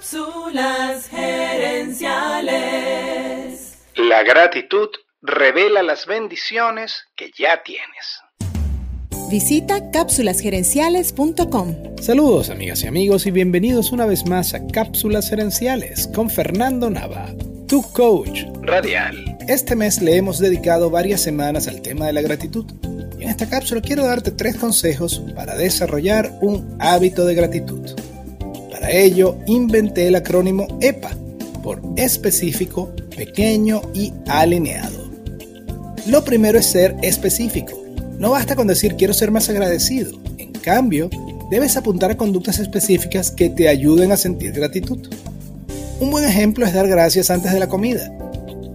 Cápsulas gerenciales. La gratitud revela las bendiciones que ya tienes. Visita cápsulasgerenciales.com. Saludos amigas y amigos y bienvenidos una vez más a Cápsulas Gerenciales con Fernando Nava, tu coach Radial. Este mes le hemos dedicado varias semanas al tema de la gratitud. Y en esta cápsula quiero darte tres consejos para desarrollar un hábito de gratitud. Para ello, inventé el acrónimo EPA, por específico, pequeño y alineado. Lo primero es ser específico. No basta con decir quiero ser más agradecido. En cambio, debes apuntar a conductas específicas que te ayuden a sentir gratitud. Un buen ejemplo es dar gracias antes de la comida.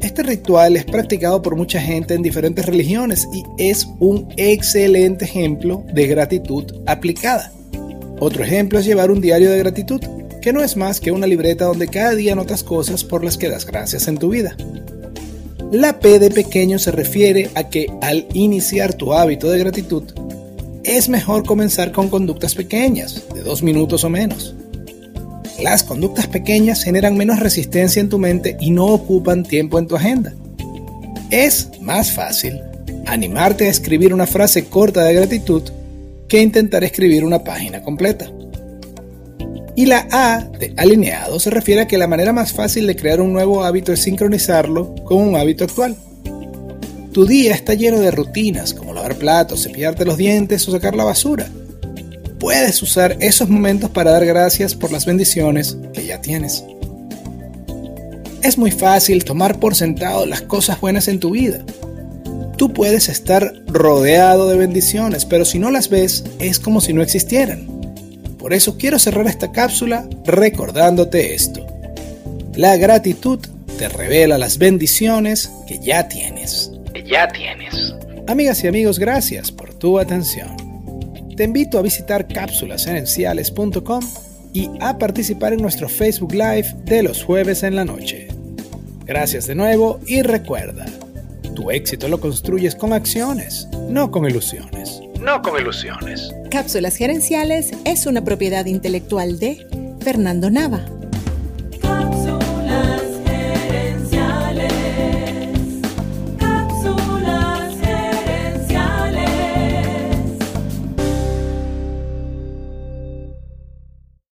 Este ritual es practicado por mucha gente en diferentes religiones y es un excelente ejemplo de gratitud aplicada. Otro ejemplo es llevar un diario de gratitud, que no es más que una libreta donde cada día notas cosas por las que das gracias en tu vida. La P de pequeño se refiere a que al iniciar tu hábito de gratitud, es mejor comenzar con conductas pequeñas, de dos minutos o menos. Las conductas pequeñas generan menos resistencia en tu mente y no ocupan tiempo en tu agenda. Es más fácil animarte a escribir una frase corta de gratitud que intentar escribir una página completa. Y la A de alineado se refiere a que la manera más fácil de crear un nuevo hábito es sincronizarlo con un hábito actual. Tu día está lleno de rutinas como lavar platos, cepillarte los dientes o sacar la basura. Puedes usar esos momentos para dar gracias por las bendiciones que ya tienes. Es muy fácil tomar por sentado las cosas buenas en tu vida, Tú puedes estar rodeado de bendiciones, pero si no las ves, es como si no existieran. Por eso quiero cerrar esta cápsula recordándote esto. La gratitud te revela las bendiciones que ya tienes. Que ya tienes. Amigas y amigos, gracias por tu atención. Te invito a visitar cápsulasgerenciales.com y a participar en nuestro Facebook Live de los jueves en la noche. Gracias de nuevo y recuerda, tu éxito lo construyes con acciones, no con ilusiones. No con ilusiones. Cápsulas Gerenciales es una propiedad intelectual de Fernando Nava.